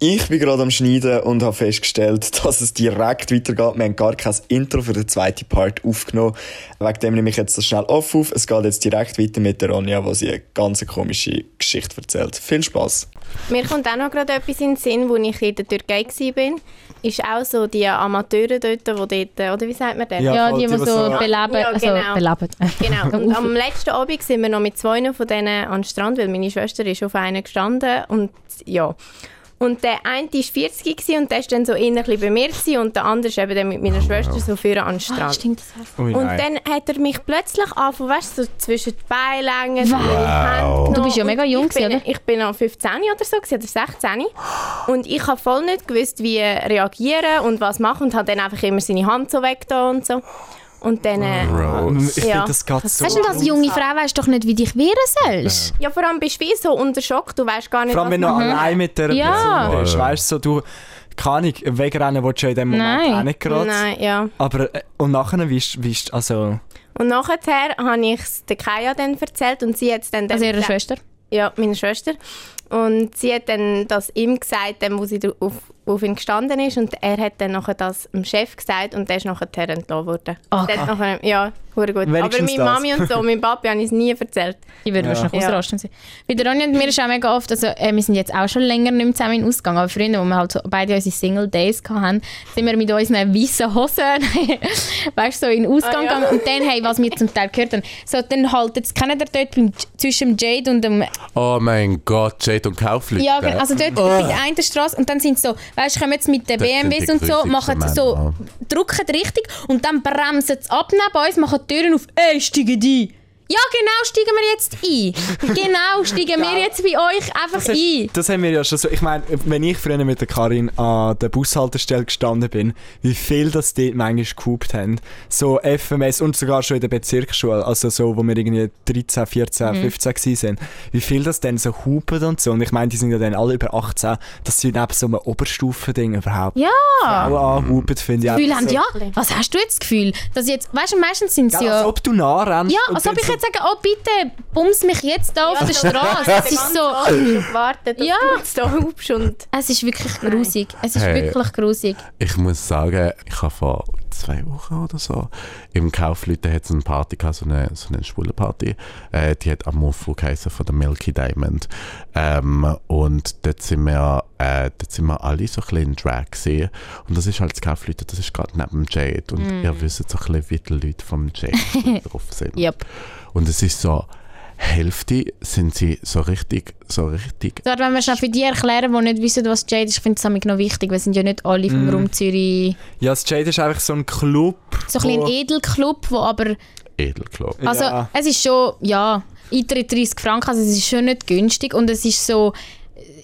Ich bin gerade am Schneiden und habe festgestellt, dass es direkt weitergeht. Wir haben gar kein Intro für den zweiten Part aufgenommen. Wegen dem nehme ich jetzt das schnell off auf. Es geht jetzt direkt weiter mit der Ronja, wo sie eine ganz komische Geschichte erzählt. Viel Spaß. Mir kommt auch noch gerade etwas in den Sinn, wo ich in der Türkei war. Ist auch so die Amateure dort, die dort, oder wie sagt man das? Ja, Ja, die, die die, so die so- beleben. Ja, also, genau. beleben. Genau. Und am letzten Abend sind wir noch mit zwei von denen an den Strand, weil meine Schwester ist auf einen gestanden und ja. Und der eine war 40 gewesen und der war dann so bisschen bei mir und der andere ist eben dann mit meiner Schwester so vorne an den Ah, Strand. stimmt, das heißt. Ui, Und dann hat er mich plötzlich angefangen, weißt du, so zwischen die Beine längen, Wow. Du bist ja mega jung ich bin, oder? Ich bin noch 15 oder so, oder 16. Und ich habe voll nicht gewusst, wie reagieren und was machen und habe dann einfach immer seine Hand so weg da und so. Und dann... Äh, Ich Ja. finde, das geht so. Weißt du, als junge Frau weißt du doch nicht, wie dich wehren sollst. ja, vor allem bist du wie so unter Schock, du weißt gar nicht, Vor allem, wenn du was allein mit der Ja. Person bist. Weißt du, so, du, keine Ahnung, wegrennen willst du ja in dem Moment Nein. auch nicht gerade. Nein, ja. Aber, äh, und nachher, wie ist, wie ist also... Und nachher habe ich es der Kaya dann erzählt und sie hat es dann... Also ihre dann- Schwester. Ja, meine Schwester. Und sie hat dann das ihm gesagt, wo sie auf, auf ihn gestanden ist. Und er hat dann nachher das dem Chef gesagt und der ist nachher entlassen worden. Oh Der hat nachher, ja, hure gut. Aber meine. Mami und so, mein Papi haben es nie erzählt. Die würden Ja. wahrscheinlich Ja. ausrasten. sein. Bei der Ronja und mir ist auch mega oft, also äh, wir sind jetzt auch schon länger nicht mehr zusammen in Ausgang, aber früher, wo wir halt so beide unsere Single Days hatten, sind wir mit unseren weißen Hosen, weißt du, so in den Ausgang Ah, ja. gegangen und dann, hey, was wir zum Teil gehört haben, so, dann halt, jetzt kennen ihr dort beim, zwischen dem Jade und dem, Oh mein Gott, Jade und Kaufleute. ja, genau, also dort bei der einen Straße und dann sind sie so, weißt du, kommen jetzt mit den Das BMWs und so, machen so, drücken richtig und dann bremsen sie ab neben uns, machen Türen auf, ey, steigen die! Ja, genau, steigen wir jetzt ein. Genau, steigen wir jetzt bei euch einfach Das, hast, ein. das haben wir ja schon so. Ich meine, wenn ich früher mit der Karin an der Bushaltestelle gestanden bin, wie viel das dort manchmal gehupt haben. So FMS und sogar schon in der Bezirksschule, also so, wo wir irgendwie 13, 14, Mhm. 15 gewesen sind. Wie viel das dann so hupen und so. Und ich meine, die sind ja dann alle über 18, dass sie neben so einem Oberstufending überhaupt Ja. auch anhupen, finde ich. Das Gefühl haben, so. ja, was hast du jetzt das Gefühl? Dass jetzt, weißt du, meistens sind Ja, sie als ja... ob du nah rennst. Ja, als ob ich jetzt sage, oh bitte, bums mich jetzt da auf der Straße. Das ist so... gewartet, dass Ja. da hupst und... Es ist wirklich grusig. Es ist Hey. wirklich grusig. Ich muss sagen, ich habe vor zwei Wochen oder so im Kaufleute hat es eine Party gehabt, so eine, so eine schwule Party. Äh, die hat Amofu geheißen von der Milky Diamond. Ähm, und dort sind wir, äh, dort sind wir alle so ein bisschen in Drag gesehen. Und das ist halt das Kaufleute, das ist gerade neben dem Jade. Und ihr wisst so ein bisschen, wie die Leute vom Jade drauf sind. Yep. Und es ist so, Hälfte sind sie so richtig, so richtig So, wenn wir schnell für die erklären, die nicht wissen, was Jade ist, ich finde es noch wichtig, weil es sind ja nicht alle vom Raum Zürich... Ja, das Jade ist einfach so ein Club. So ein ein Edelclub, wo aber... edel, glaube Also Ja. es ist schon, ja, Eintritt 30 Franken, also es ist schon nicht günstig und es ist so,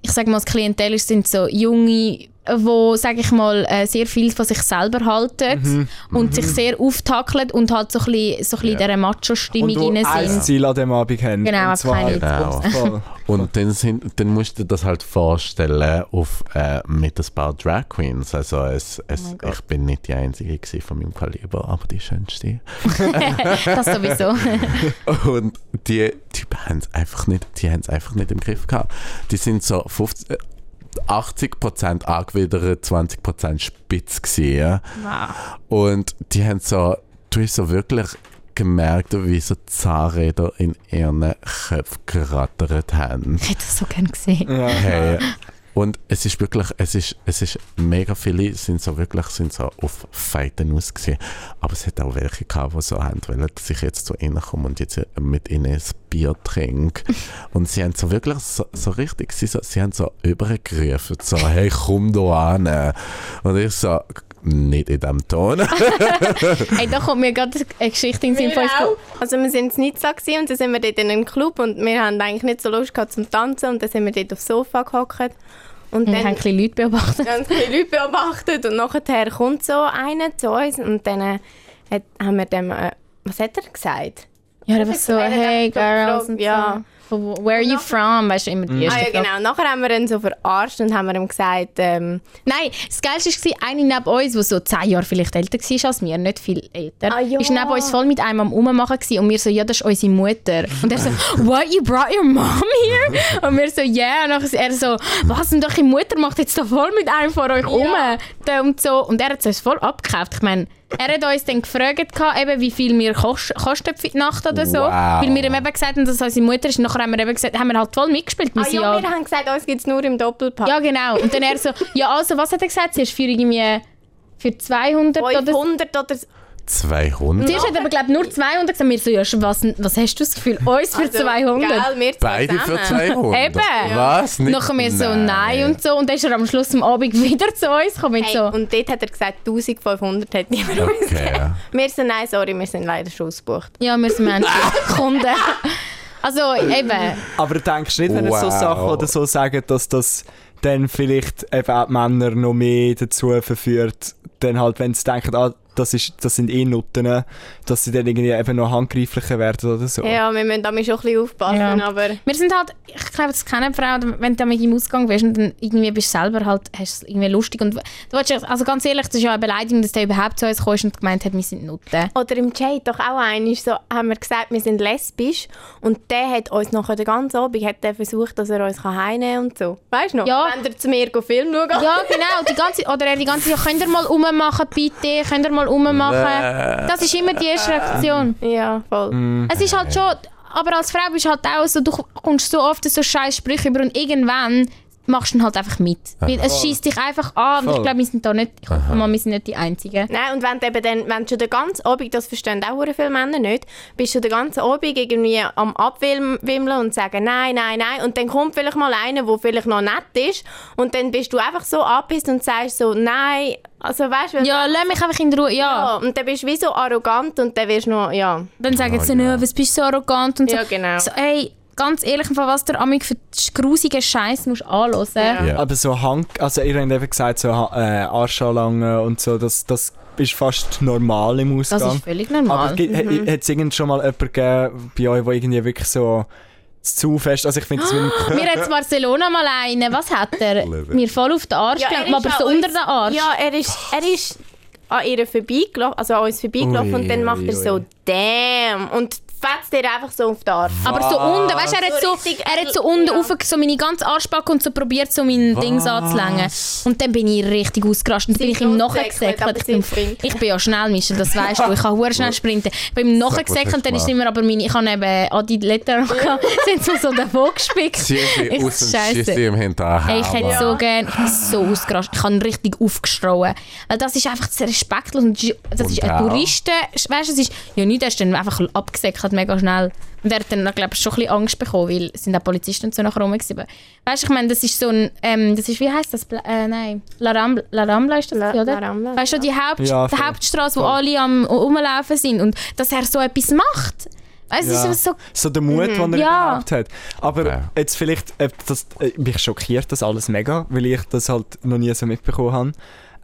ich sage mal, das Klientel sind so junge, wo, sage ich mal, äh, sehr viel von sich selber halten und sich sehr auftackeln und halt so ein bisschen, so ein bisschen in dieser Macho-Stimmung wo rein ein sind. Ziel an dem Abend haben. Genau, und zwar keine Genau. voll. Und dann, sind, dann musst du dir das halt vorstellen auf, äh, mit ein paar Drag Queens. Also es, es, ich bin nicht die Einzige von meinem Kaliber, aber die schönste. Das sowieso. Und die Typen haben es einfach nicht, die haben es einfach nicht im Griff gehabt. Die sind so 50, äh, 80% angewidert, 20% spitz gewesen. ja. Und die haben so, du hast so wirklich gemerkt, wie so Zahnräder in ihren Köpfen gerattert haben. ich hätte das so gerne gesehen. Ja. Hey. Und es ist wirklich, es ist, es ist mega viele sind so wirklich sind so auf Fighten ausgesehen. Aber es hat auch welche gehabt, die so haben wollen, dass ich jetzt so reinkomme und jetzt mit ihnen ein Bier trinke. Und sie haben so wirklich so, so richtig, sie, so, sie haben so übergerufen, so, hey, komm da an. Und ich so, nicht in diesem Ton. Hey, da kommt mir gerade eine Geschichte in den Sinn. Also wir sind in Nizza gewesen und dann sind wir dort in einem Club und wir haben eigentlich nicht so Lust gehabt zum Tanzen und dann sind wir dort aufs Sofa gehockt und Wir dann haben ein Leute beobachtet. viele Leute beobachtet und nachher kommt so einer zu uns und dann äh, hat, haben wir dem, äh, was hat er gesagt? Ja, so, Er hat hey einfach girls. ja. Von where are you from, weißt du, immer die erste Ah ja, Frage. genau. Nachher haben wir ihn so verarscht und haben wir ihm gesagt, ähm, Nein, das Geilste war, eine neben uns, die so zehn Jahre vielleicht älter war als wir, nicht viel älter, Ah, ja. ist neben uns voll mit einem am Rummachen gewesen und wir so, ja, das ist unsere Mutter. Und er so, what, you brought your mom here? Und wir so, yeah. Und dann er so, was, und eure Mutter macht jetzt da voll mit einem von euch rum? Da Und, so. und er hat es voll abgekauft. Ich meine, er hat uns dann gefragt, eben, wie viel wir kost kosten für die Nacht oder so. Wow. Weil wir ihm eben gesagt haben, dass unsere Mutter ist. Und nachher haben wir eben gesagt, haben wir halt voll mitgespielt. Ah ja, wir haben gesagt, uns gibt es nur im Doppelpack. ja, genau. Und dann er so, ja, also, was hat er gesagt? Zuerst für irgendwie für 200 oder so. 500 oder so. 200? Zuerst hat er aber, glaube nur 200 gesagt. Wir so, ja, was, was hast du das Gefühl? Uns für Also, 200? Gell, wir zwei Beide für zusammen. 200? Eben. Was? Nicht? Nachher wir so, nein und so. Und dann ist er am Schluss am Abend wieder zu uns gekommen. Hey, so, Und dort hat er gesagt, 1500 hat niemand uns Okay. gegeben. Wir sind, nein, sorry, wir sind leider schon ausgebucht. ja, wir sind Menschen, Kunden. Also eben, Aber denkst du nicht, wenn er so Wow. Sachen oder so sagen, dass das dann vielleicht eben auch die Männer noch mehr dazu verführt, dann halt, wenn sie denken, ah, das, ist, das sind eh Nutten, dass sie dann irgendwie eben noch handgreiflicher werden oder so. Ja, wir müssen damit schon ein bisschen aufpassen, Ja. aber... wir sind halt, ich glaube, das kennen Frauen, wenn du mit im Ausgang bist und dann irgendwie bist du selber halt, hast es irgendwie lustig und du willst, also ganz ehrlich, das ist ja eine Beleidigung, dass der überhaupt zu uns kommst und gemeint hat, wir sind Nutten. Oder im Chat doch auch einmal so, haben wir gesagt, wir sind lesbisch und der hat uns nachher den ganzen Abend hat der versucht, dass er uns kann heimnehmen und so. Weißt du noch? Ja. Wenn er zu mir go Film schauen Ja, genau. Die ganze, oder er die ganze Zeit, könnt ihr mal rummachen, bitte, könnt ihr mal rummachen. Das ist immer die erste Reaktion. Ja, voll. Es ist halt schon, aber als Frau bist du halt auch so, du kommst so oft so scheiß Sprüche über und irgendwann machst du dann halt einfach mit. Weil es schießt dich einfach an und ich Voll. glaube, wir sind da nicht, ich hoffe mal, wir sind nicht die Einzigen. Nein, und wenn du eben dann, wenn du schon den ganzen Abend, das verstehen auch viele Männer nicht, bist du den ganzen Abend irgendwie am Abwimmeln und sagen nein, nein, nein und dann kommt vielleicht mal einer, der vielleicht noch nett ist und dann bist du einfach so abpisst und sagst so nein, also weißt du, Ja, lass mich einfach in Ruhe, ja. ja, und dann bist du wie so arrogant und dann wirst du noch, ja, Dann sagen sie, «Nö, was bist du so arrogant und so. ja genau. so ey, ganz ehrlich, was der Amig für grusigen Scheiß musst anhören. Ja. Ja. Aber so Hand, also ihr habt eben gesagt, so äh, Arschanlangen und so, das, das ist fast normal im Das Ausgang. ist völlig Aber normal. mhm. hat es irgend schon mal jemanden gegeben bei euch, der irgendwie wirklich so zu fest, also ich finde es mit dem Mir hat Barcelona mal einen, was hat er? Mir voll auf den Arsch Ja, gelegt, er aber so unter den Arsch. Ja, er ist, er ist an ihr vorbeigelaufen, also an uns vorbeigelaufen und dann macht ui, er so ui. «Damn!» und fetzt dir einfach so auf den Arsch. Aber so unten, weißt du, er hat So er hat so unten ja. rauf, so meine ganze Arschbacke und so probiert, so mein Ding anzulängen. Und dann bin ich richtig ausgerastet. Dann bin ich ihm nachgesäckelt. aber Ich bin, ich bin ja schnell, Michel, das weißt du. Ich kann hure schnell sprinten. Ich bin ihm hast und dann ist immer aber meine, ich habe eben Adi Letter gehabt, sind so, so davon gespickt. Ich- im. Ey, ich hätte so gern, ich bin so ausgerastet, ich habe richtig aufgestrauen. Weil das ist einfach zu respektlos und das ist- das ist ein? Touristen, weißt du, es ist, ja nicht, der ist dann einfach abgesäckelt, mega schnell. Und er hat dann, glaube ich, schon ein bisschen Angst bekommen, weil es sind auch Polizisten und so nachher rum Weißt du, ich meine, das ist so ein, ähm, das ist, wie heißt das? Bla- Äh, nein, La Rambla, La Rambla ist das, La- oder? La Rambla, weißt du, die, Haupt, Ja, die. Hauptstraße, wo alle am rumlaufen sind und dass er so etwas macht. Weißt du, Ja. es ist so So der Mut, den er Ja. überhaupt hat. Aber Ja. jetzt vielleicht, äh, das, äh, mich schockiert das alles mega, weil ich das halt noch nie so mitbekommen habe.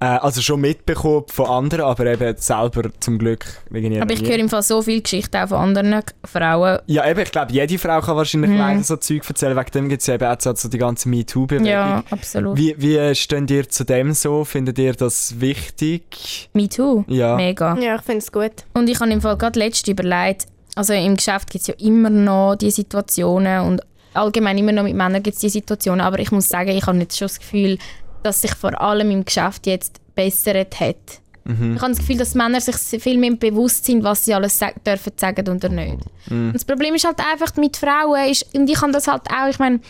Äh, also schon mitbekommen von anderen, aber eben selber zum Glück Aber ich höre im Fall so viele Geschichten auch von anderen Frauen. Ja, eben, ich glaube, jede Frau kann wahrscheinlich Mhm. leider so Zeug erzählen. Wegen dem gibt es ja eben auch so die ganze MeToo-Bewegung. Ja, absolut. Wie, wie steht ihr zu dem so? Findet ihr das wichtig? Me too. Ja. Mega. Ja, ich finde es gut. Und ich habe im Fall gerade letztens überlegt, also im Geschäft gibt es ja immer noch die Situationen und allgemein immer noch mit Männern gibt es die Situationen, aber ich muss sagen, ich habe jetzt schon das Gefühl, dass sich vor allem im Geschäft jetzt bessert hat. Mhm. Ich habe das Gefühl, dass Männer sich viel mehr bewusst sind, was sie alles sag dürfen sagen oder nicht. Mhm. Und das Problem ist halt einfach mit Frauen, ist, und ich habe das halt auch, ich meine,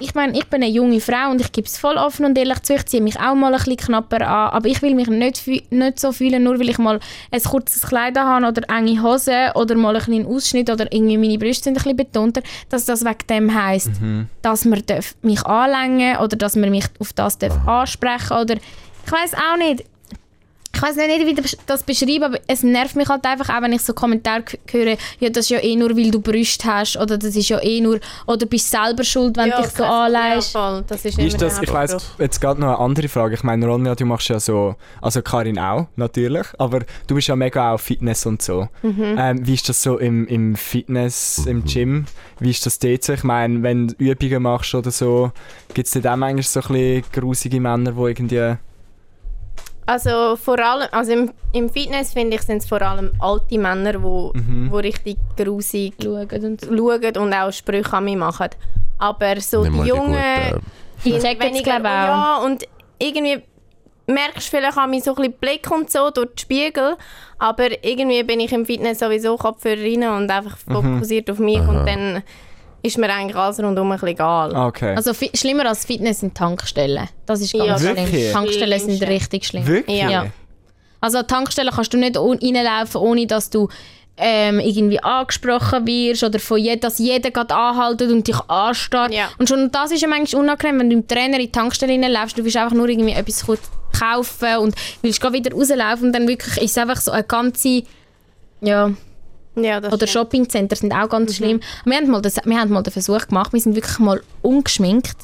ich meine, ich bin eine junge Frau und ich gebe es voll offen und ehrlich zu, ich ziehe mich auch mal ein bisschen knapper an, aber ich will mich nicht, nicht so fühlen, nur weil ich mal ein kurzes Kleid habe oder enge Hosen oder mal einen Ausschnitt oder irgendwie meine Brüste sind ein bisschen betonter, dass das wegen dem heisst, dass man darf mich anlängen oder dass man mich auf das darf ansprechen oder ich weiß auch nicht. Ich weiß nicht, wie ich das beschreibe, aber es nervt mich halt einfach auch, wenn ich so Kommentare höre, ja, das ist ja eh nur, weil du Brüste hast, oder das ist ja eh nur, oder bist selber schuld, wenn du dich so anlegst. Ja. Das ist Wie ist das? Ich weiss, Hauptspruch. jetzt gerade noch eine andere Frage. Ich meine, Ronja, du machst ja so, also Karin auch, natürlich, aber du bist ja mega auch Fitness und so. Mhm. Ähm, wie ist das so im, im Fitness, im Gym? Wie ist das dort so? Ich meine, wenn du Übungen machst oder so, gibt es dort auch manchmal so ein bisschen grusige Männer, die irgendwie... Also vor allem, also im, im Fitness finde ich, sind es vor allem alte Männer, die wo, Mhm. wo richtig grusig Schauen und schauen und auch Sprüche an mich machen. Aber so Nicht die die Jungen. Die sind checken es, weniger- auch. Ja, und irgendwie merkst du vielleicht an mich so ein bisschen Blick und so durch den Spiegel, aber irgendwie bin ich im Fitness sowieso Kopfhörer rein und einfach fokussiert auf mich Aha. und dann ist mir eigentlich alles rundum ein bisschen egal. Ah, okay. Also schlimmer als Fitness sind Tankstellen. Das ist ganz Ja, schlimm. wirklich? Tankstellen sind richtig schlimm. Wirklich? Ja. Also an Tankstellen kannst du nicht reinlaufen, ohne dass du ähm, irgendwie angesprochen wirst oder von je, dass jeder gerade anhaltet und dich anstarrt. Ja. Und schon das ist ja manchmal unangenehm, wenn du im Trainer in die Tankstelle reinläufst, du willst einfach nur irgendwie etwas kurz kaufen und willst gerade wieder rauslaufen und dann wirklich ist es einfach so eine ganze... Ja, Ja, das oder. Shoppingcenter sind auch ganz schlimm. Wir haben, mal das, wir haben mal den Versuch gemacht, wir sind wirklich mal ungeschminkt.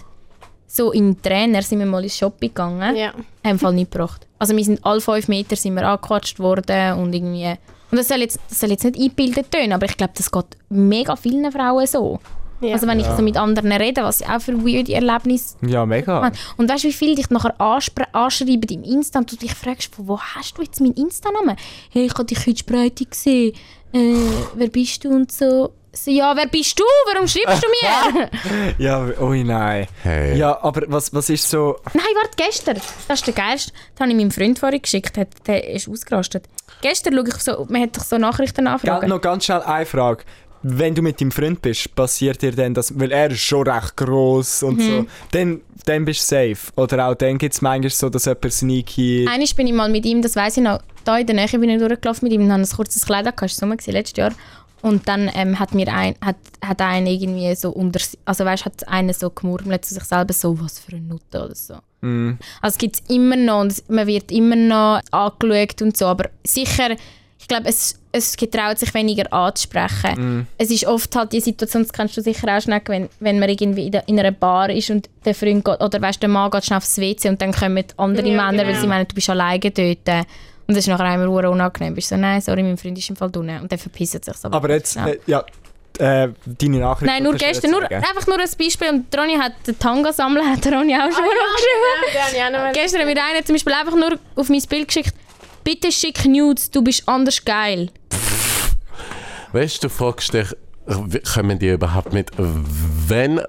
So im Trainer sind wir mal ins Shopping gegangen Ja. haben Fall nicht gebracht. Also wir sind alle fünf Meter sind wir angequatscht worden und irgendwie... Und das soll jetzt, das soll jetzt nicht eingebildet tönen, aber ich glaube, das geht mega vielen Frauen so. Ja. Also wenn ich so mit anderen rede, was sie auch für weirde Erlebnisse Ja, mega. Und weißt du, wie viele dich nachher anschreiben im Insta und du dich fragst, von wo hast du jetzt meinen Insta-Namen? Hey, ich habe dich heute Spreite gesehen. Äh, wer bist du und so. so. Ja, wer bist du? Warum schreibst du mir? Ja, ui nein. Hey. Ja, aber was, was ist so... Nein, warte, gestern. Das ist der geilste. Das habe ich meinem Freund vorhin geschickt. Der, der ist ausgerastet. Gestern schaue ich so, man hat doch so Nachrichten anfragen. noch ganz schnell eine Frage. Wenn du mit deinem Freund bist, passiert dir dann das, weil er ist schon recht gross und Mhm. so, dann, dann bist du safe. Oder auch dann gibt es manchmal so, dass jemand sneaky... Einmal bin ich mal mit ihm, das weiß ich noch, da in der Nähe bin ich durchgelaufen mit ihm und habe ein kurzes Kleid angehabt, das war letztes Jahr. Und dann ähm, hat mir ein, hat, hat einer irgendwie so unter, also weißt, hat einer so gemurmelt zu sich selber so, was für eine Nutte oder so. Mm. Also es gibt es immer noch und man wird immer noch angeschaut und so, aber sicher, ich glaube, es, es getraut sich weniger anzusprechen. Es ist oft halt die Situation, das kennst du sicher auch schnell, wenn, wenn man irgendwie in, der, in einer Bar ist und der Freund geht, oder weißt, der Mann geht schnell aufs WC und dann kommen andere Ja, Männer, weil genau. sie meinen, du bist alleine dort. Und das ist nachher immer unangenehm. Bist so, nein, sorry, mein Freund ist im Fall drinnen. Und dann verpisst sich Aber jetzt, schnell. äh, ja, äh, deine Nachricht... Nein, nur du gestern, nur, einfach nur ein Beispiel. Und Ronny hat den Tanga sammeln, hat Ronny auch schon geschrieben. Ja, noch mal- Gestern hat mir einer zum Beispiel einfach nur auf mein Bild geschickt, bitte schick Nudes, du bist anders geil. Weißt du, du fragst dich, wie kommen die überhaupt mit, wenn,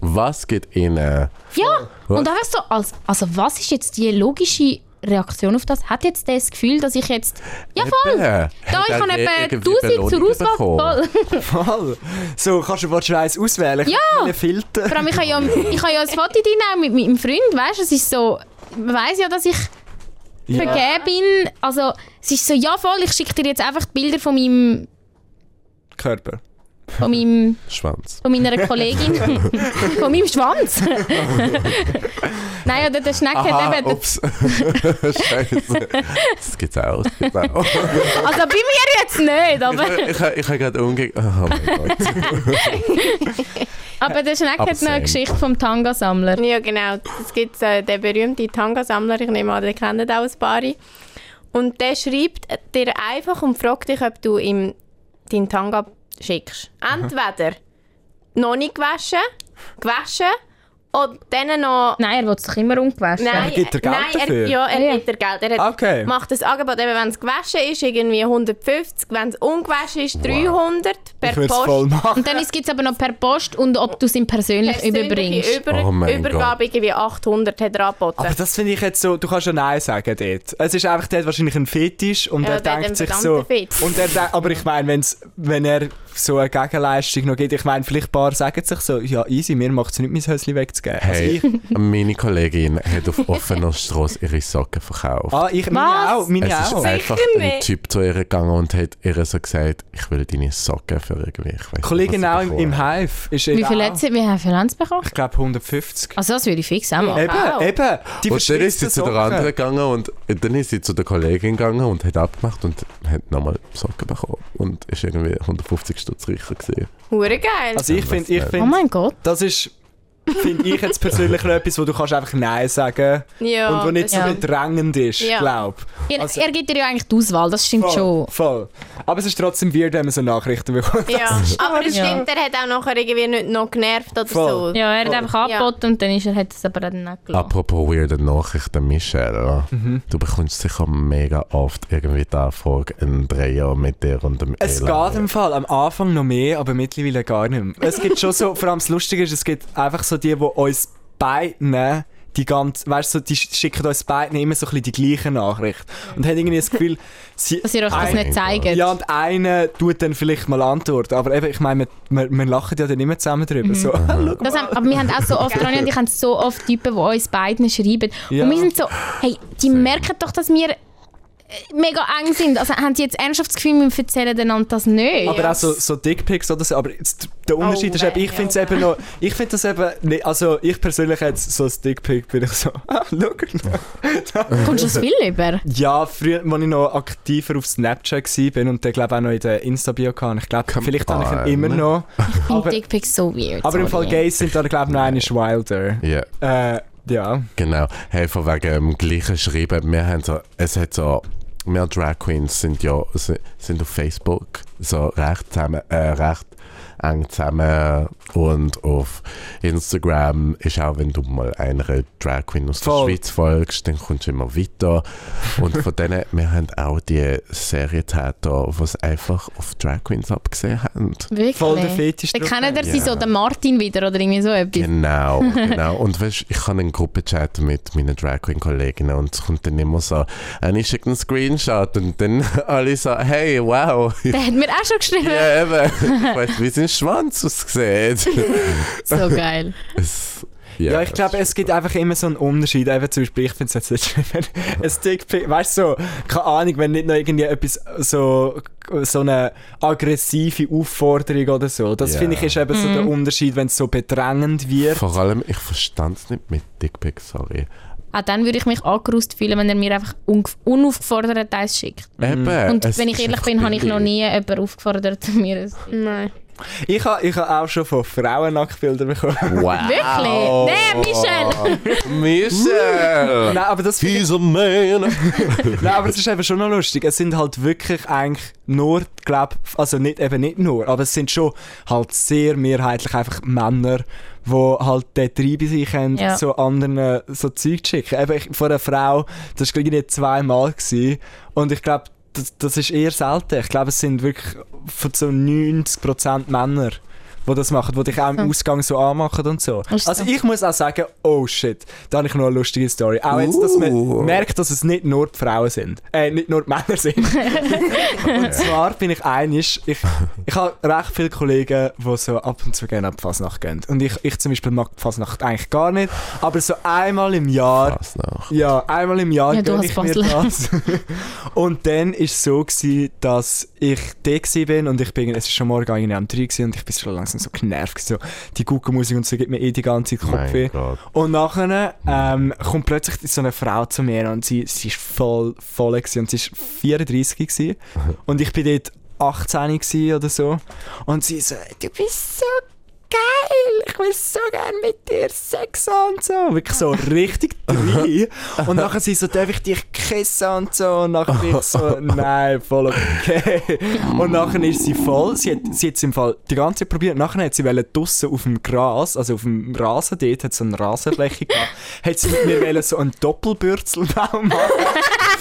was geht ihnen? Ja, und einfach so, als, also was ist jetzt die logische Reaktion auf das? Hat jetzt das Gefühl, dass ich jetzt... Ja voll! Eben. Da, ich habe irgendwie 1000 zur Auswahl. Voll. Voll. So, kannst du du eins auswählen? Ja. Filter. Vor allem, ich habe ja, ich habe ja ein Foto drin, mit meinem Freund, weißt du, es ist so... Man weiss ja, dass ich Ja. vergeben bin. Also, es ist so, ja voll, ich schicke dir jetzt einfach die Bilder von meinem... Körper. Von, meinem, Schwanz. von meiner Kollegin. von meinem Schwanz. Nein, oder der Schneck Aha, hat eben... ups. Scheiße. Das gibt's auch. Das gibt's auch. Also bei mir jetzt nicht, aber... Ich, ich, ich habe gerade umge... Oh mein Gott. Aber der Schneck hat noch eine. Geschichte vom Tanga-Sammler. Ja, genau. Es gibt äh, den berühmten Tanga-Sammler, ich nehme an, den kennen auch ein paar. Und der schreibt dir einfach und fragt dich, ob du ihm deinen Tanga schickst. Entweder noch nicht gewaschen, gewaschen und dann noch... Nein, er will es doch immer ungewaschen. Aber gibt er Geld nein, dafür? Er, ja, er Ah, ja. gibt dir Geld. Er hat, Okay. macht das Angebot, eben, wenn es gewaschen ist, irgendwie 150, wenn es ungewaschen ist, 300 Ich per voll Post. machen. Und dann gibt es aber noch per Post und ob du es ihm persönlich Persönliche überbringst. Über Oh mein Übergabe irgendwie 800 hat er angeboten. Aber das finde ich jetzt so, du kannst ja Nein sagen dort. Es ist einfach dort wahrscheinlich ein Fetisch und Ja, er denkt sich so... Fetisch. Und er, aber ich meine, wenn's, wenn er so eine Gegenleistung noch gibt, ich meine, vielleicht ein paar sagen sich so, ja easy, mir macht es nicht, mein Höschen wegzugeben. Hey, Also ich, meine Kollegin hat auf offener Straße ihre Socken verkauft. ah, ich, meine Was? auch, meine es ist auch. einfach ein. Typ zu ihr gegangen und hat ihr so gesagt, ich will deine Socken für irgendwie. Ich weiss Kollegin auch im, im Hive ist Wie ihr viel auch. hat viel haben sie bekommen? Ich glaube 150. Also das würde ich fix auch machen. Eben, Wow. eben. Die Und dann ist sie zu der anderen gegangen und dann ist sie zu der Kollegin gegangen und hat abgemacht und hat nochmal Socken bekommen. Und ist irgendwie 150 Stutz reicher gesehen. Hure geil. Also ich finde, ich Oh find, mein Gott. das ist, finde ich jetzt persönlich noch etwas, wo du kannst einfach Nein sagen ja, und wo nicht so Ja. bedrängend ist, Ja. glaub. Er, Also- er gibt dir ja eigentlich die Auswahl, das stimmt Voll, schon. voll. Aber es ist trotzdem weird, wenn man so Nachrichten bekommt. Ja, aber es Ja. stimmt, er hat auch nachher irgendwie nicht noch genervt oder Voll. so. Ja, er hat Voll. einfach angeboten und dann ist er, hat es aber dann nicht gelassen. Apropos weirde Nachrichten, Michelle. Mhm. Du bekommst sicher mega oft irgendwie die Anfrage, ein Dreier mit dir und dem Es Ela. geht im Fall am Anfang noch mehr, aber mittlerweile gar nicht mehr. Es gibt schon so, vor allem das Lustige ist, es gibt einfach so die, die uns beiden die ganze, weißt du, so, die schicken uns beiden immer so ein die gleiche Nachricht. Und haben irgendwie das Gefühl, sie, Dass ihr euch das nicht zeigt. Ja, und einer tut dann vielleicht mal antworten. Aber eben, ich meine, wir, wir, wir lachen ja dann immer zusammen drüber. So, schau Das haben, aber wir haben auch so oft, Ronja und ich haben so oft Typen, die uns beiden schreiben. Ja. Und wir sind so, hey, die merken doch, dass wir mega eng sind. Also haben sie jetzt ernsthaft das Gefühl, wir erzählen einander das nicht? Aber auch so, so Dickpics oder so. Aber jetzt, der Unterschied Oh, ist eben, ich finde es ja. eben noch, ich finde das eben, nicht, also ich persönlich jetzt so ein Dickpic bin ich so, ah, schau. Kommst du das viel über? Ja, früher, als ich noch aktiver auf Snapchat war und dann glaube ich auch noch in der Insta-Bio hatte. Ich glaube, vielleicht habe ich ihn immer noch. Ich finde Aber, Dickpics so weird. aber im Fall sorry. Gays sind da glaube ich noch eine wilder. Ja, Äh, ja. genau. Hey, von wegen dem gleichen Schreiben, wir haben so, es hat so, wir Drag Queens sind ja si- sind auf Facebook so recht zusammen, äh, recht eng zusammen und auf Instagram ist auch, wenn du mal einer Drag Queen aus Voll. der Schweiz folgst, dann kommst du immer weiter. Und von denen, wir haben auch die Serientäter, die es einfach auf Drag Queens abgesehen haben. Wirklich? Voll der Fetisch. Dann kennen sie Ja. so, den Martin wieder oder irgendwie so etwas. Genau, genau. Und weißt, ich habe einen Gruppenchat mit meinen Drag Queen Kolleginnen und es kommt dann immer so, eine schickt einen Screenshot und dann alle so, hey, wow. Der hat mir auch schon geschrieben. Ja, eben. Ich weiss, wie sein Schwanz aussieht. So geil. Es, Ja, ich glaube, es gibt einfach immer so einen Unterschied. Eben zum Beispiel, ich finde es jetzt nicht schlimm, wenn ein Dickpic, weißt du, so, keine Ahnung, wenn nicht noch irgendwie etwas so, so eine aggressive Aufforderung oder so. Das Ja. finde ich ist eben so der Unterschied, wenn es so bedrängend wird. Vor allem, ich verstand es nicht mit Dickpics, sorry. Auch dann würde ich mich angerust fühlen, wenn er mir einfach un unaufgefordert eins schickt. Eben, Und wenn ich ehrlich einfach bin, habe ich noch nie jemanden aufgefordert, mir ein Nein. Ich habe ich ha auch schon von Frauen Nacktbilder bekommen. Wow. Wirklich? Nee, Michelle! Michelle! Nein, aber das He's a man! Nein, aber es ist eben schon noch lustig. Es sind halt wirklich eigentlich nur, glaub, also nicht, eben nicht nur, aber es sind schon halt sehr mehrheitlich einfach Männer, die halt den Trieb bei sich haben, Ja. so anderen äh, so Zeug zu schicken. Eben, ich, von einer Frau, das war irgendwie zweimal gewesen, und ich glaube, das, das ist eher selten. Ich glaube, es sind wirklich von so 90% Männer, die das machen, die dich auch im Hm. Ausgang so anmachen und so. Ist Also so. ich muss auch sagen, oh shit, da habe ich noch eine lustige Story. Auch jetzt, dass man Uh. merkt, dass es nicht nur die Frauen sind. Äh, nicht nur die Männer sind. und zwar bin ich einig, ich, ich habe recht viele Kollegen, die so ab und zu gerne ab die Fasnacht gehen. Und ich, ich zum Beispiel mag die Fasnacht eigentlich gar nicht, aber so einmal im Jahr Was noch? ja, einmal im Jahr Ja, du gönn als ich mir das. und dann war es so, gewesen, dass ich da bin und ich bin, es ist schon morgen irgendwie am 3 gewesen und ich bin schon langsam so genervt. So, die Guckenmusik und so gibt mir eh die ganze Zeit Kopfweh. Und nachher ähm, kommt plötzlich so eine Frau zu mir und sie, sie ist voll voll gewesen, und sie ist 34 gewesen. und ich bin dort 18 gewesen oder so und sie so, du bist so geil, ich will so gerne mit dir Sex haben und so. Wirklich so richtig drin. Und nachher sie so, darf ich dich küssen und so. Und nachher bin ich so, nein, voll okay. Und nachher ist sie voll. Sie hat, sie hat es im Fall die ganze Zeit probiert. Nachher hat sie wollen draussen auf dem Gras, also auf dem Rasen dort, hat so eine Rasenfläche gehabt, hat sie mit mir wollen so einen Doppelbürzelbaum machen.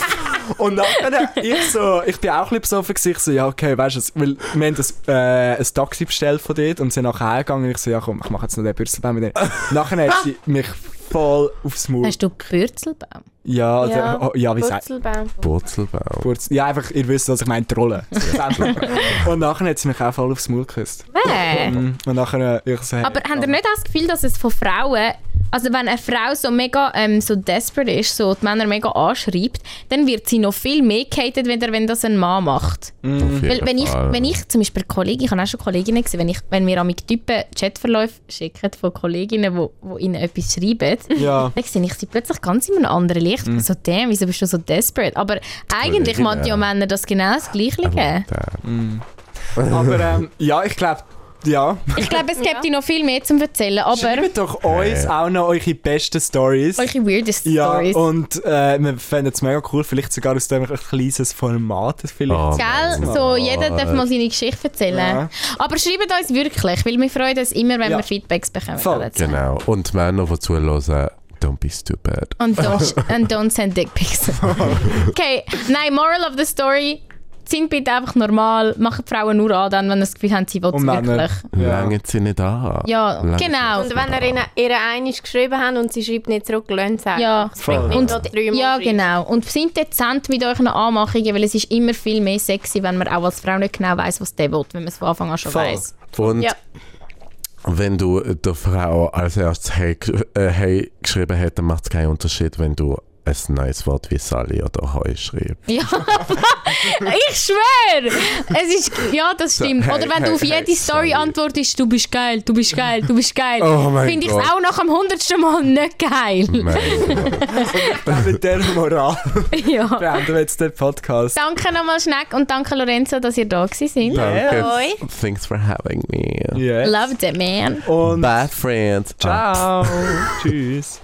Und nachher, ich so, ich bin auch ein bisschen besoffen. Ich so, ja, okay, weißt du, weil wir haben das, äh, ein Taxi bestellt von dort und sind nachher heimgegangen. Ich so, ja komm, ich mache jetzt noch den Bürzelbaum mit dir. Nachher hat sie mich voll aufs Maul. Hast du Bürzelbaum? Ja, ja, Ja, oh, ja wie sagt Purzelbaum. Purzelbaum. Kurz, ja, einfach, ihr wisst, was ich meine, Trollen. und nachher hat sie mich auch voll aufs Maul geküsst. Wer? Mhm. Und nachher, ich so, hey, Aber habt ihr nicht das Gefühl, dass es von Frauen Also wenn eine Frau so mega ähm, so desperate ist, so die Männer mega anschreibt, dann wird sie noch viel mehr gehatet, wenn, wenn das ein Mann macht. Auf Weil wenn ich, wenn ich zum Beispiel Kollegen, ich habe auch schon Kolleginnen gesehen, wenn, ich, wenn wir an Typen Chatverläufe schicken von Kolleginnen, die wo, wo ihnen etwas schreiben, Ja. dann sehe ich sie plötzlich ganz in einem anderen Licht. So, damn, wieso bist du so desperate? Aber eigentlich meinen ja Männer das genau das Gleiche. geben. Aber ähm, ja, ich glaube, ja. Ich glaube, es gibt noch viel mehr zum Erzählen, aber Schreibt doch uns auch noch eure besten Stories. eure weirdest Ja, Stories. und äh, wir fänden es mega cool, vielleicht sogar aus dem ein kleines Format. Vielleicht. Oh, Gell? So, jeder darf mal seine Geschichte erzählen. Ja. Aber schreibt uns wirklich, weil wir freuen uns immer, wenn Ja. wir Feedbacks bekommen. Voll. Genau. Und Männer, die zuhören, don't be stupid. Und don't, and don't send dick pics. okay, nein, Moral of the Story. Sind bitte einfach normal, machen die Frauen nur an, dann, wenn sie das Gefühl haben, sie wollen Und es wirklich. Ja. Lange sie nicht an. Ja, Lange genau. Und wenn ihr ihnen ihre einig geschrieben habt und sie schreibt nicht zurück, lasst sie Ja. Und- Ja, genau. Und sind dezent mit euren Anmachungen, weil es ist immer viel mehr sexy, wenn man auch als Frau nicht genau weiß, was der will, wenn man es von Anfang an schon weiß. Und Ja. wenn du der Frau als erstes hey, äh, hey geschrieben hättest, dann macht es keinen Unterschied, wenn du ein neues Wort wie Sally oder Heu schreibst. Ja, ich schwöre! Es ist, ja, das stimmt. hey, Oder wenn du hey, auf jede hey, Story sorry. antwortest, du bist geil, du bist geil, du bist geil, Oh finde ich es auch nach dem hundertsten Mal nicht geil. Nein. Mit der Moral ja. beenden wir jetzt den Podcast. Danke nochmal, Schneck, und danke, Lorenzo, dass ihr da gewesen seid. Danke. Hoi. Thanks for having me. Yes. Loved it, man. Und Bye, friends. ciao. Tschüss.